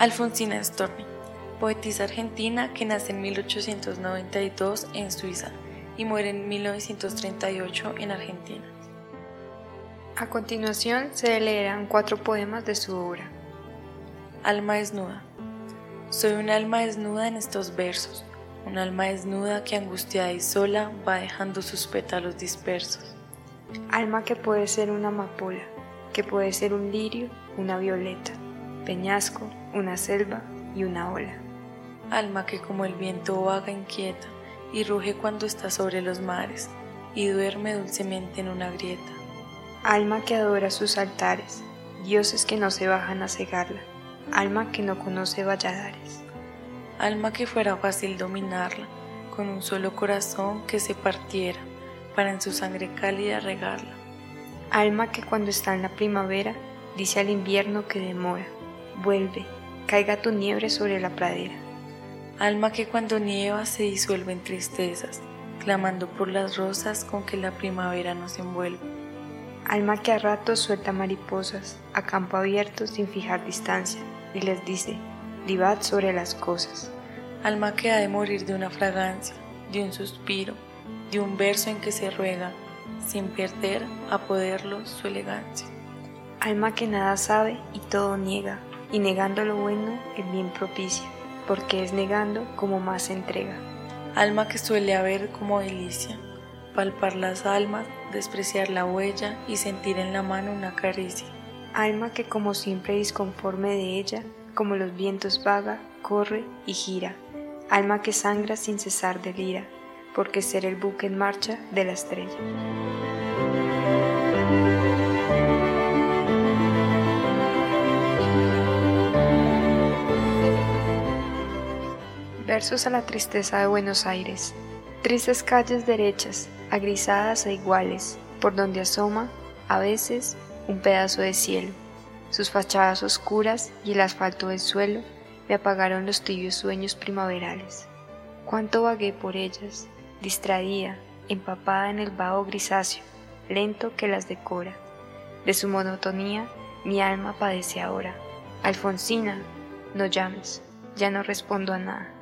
Alfonsina Storni, poetisa argentina que nace en 1892 en Suiza y muere en 1938 en Argentina. A continuación se leerán cuatro poemas de su obra. Alma desnuda. Soy un alma desnuda en estos versos, un alma desnuda que angustiada y sola va dejando sus pétalos dispersos. Alma que puede ser una amapola, que puede ser un lirio, una violeta, peñasco, una selva y una ola. Alma que como el viento vaga inquieta y ruge cuando está sobre los mares y duerme dulcemente en una grieta. Alma que adora sus altares, dioses que no se bajan a cegarla, alma que no conoce valladares. Alma que fuera fácil dominarla, con un solo corazón que se partiera, para en su sangre cálida regarla. Alma que cuando está en la primavera, dice al invierno que demora, vuelve, caiga tu nieve sobre la pradera. Alma que cuando nieva se disuelve en tristezas, clamando por las rosas con que la primavera nos envuelve. Alma que a ratos suelta mariposas a campo abierto sin fijar distancia y les dice, divad sobre las cosas. Alma que ha de morir de una fragancia, de un suspiro, de un verso en que se ruega, sin perder a poderlo su elegancia. Alma que nada sabe y todo niega, y negando lo bueno el bien propicia, porque es negando como más se entrega. Alma que suele haber como delicia, palpar las almas, despreciar la huella y sentir en la mano una caricia. Alma que como siempre disconforme de ella, como los vientos vaga, corre y gira. Alma que sangra sin cesar de lira, porque ser el buque en marcha de la estrella. A la tristeza de Buenos Aires. Tristes calles derechas, agrisadas e iguales, por donde asoma, a veces, un pedazo de cielo. Sus fachadas oscuras y el asfalto del suelo me apagaron los tibios sueños primaverales. Cuánto vagué por ellas, distraída, empapada en el vaho grisáceo, lento que las decora. De su monotonía mi alma padece ahora. Alfonsina, no llames, ya no respondo a nada.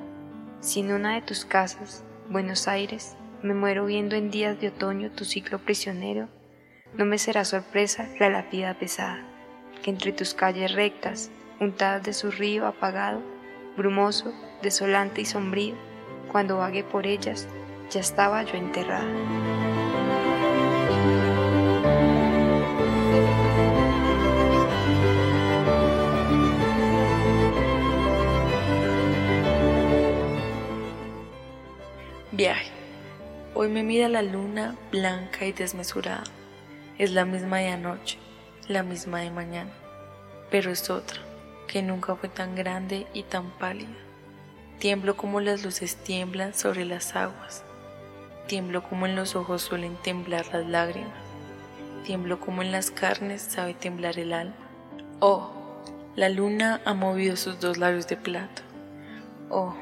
Si en una de tus casas, Buenos Aires, me muero viendo en días de otoño tu ciclo prisionero, no me será sorpresa la lápida pesada, que entre tus calles rectas, untadas de su río apagado, brumoso, desolante y sombrío, cuando vagué por ellas, ya estaba yo enterrada. Viaje. Hoy me mira la luna blanca y desmesurada. Es la misma de anoche, la misma de mañana, pero es otra, que nunca fue tan grande y tan pálida. Tiemblo como las luces tiemblan sobre las aguas. Tiemblo como en los ojos suelen temblar las lágrimas. Tiemblo como en las carnes sabe temblar el alma. Oh, la luna ha movido sus dos labios de plata. Oh,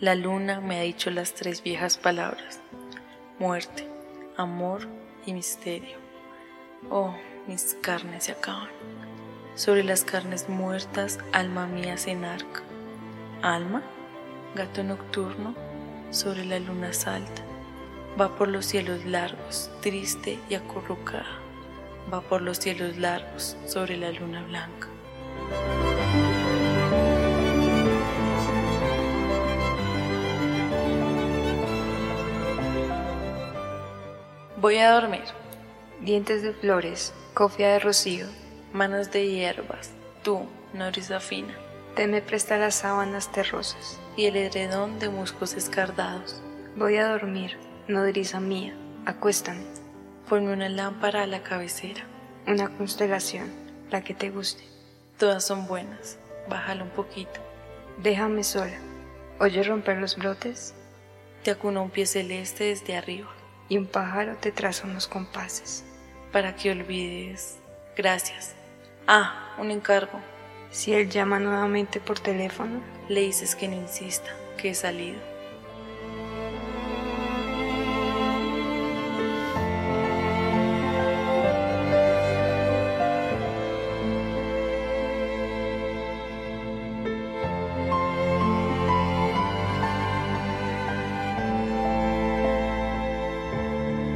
la luna me ha dicho las tres viejas palabras, muerte, amor y misterio. Oh, mis carnes se acaban. Sobre las carnes muertas, alma mía se enarca. Alma, gato nocturno, sobre la luna salta. Va por los cielos largos, triste y acurrucada. Va por los cielos largos, sobre la luna blanca. Voy a dormir. Dientes de flores, cofia de rocío, Manos de hierbas, tú, nodriza fina, te me presta las sábanas terrosas. y el edredón de musgos escardados. Voy a dormir, nodriza mía, acuéstame. Ponme una lámpara a la cabecera. Una constelación, la que te guste. Todas son buenas. Bájala un poquito. Déjame sola. ¿Oye romper los brotes? Te acuna un pie celeste desde arriba. Y un pájaro te traza unos compases. Para que olvides. Gracias. Ah, un encargo. Si él llama nuevamente por teléfono, Le dices que no insista, que he salido.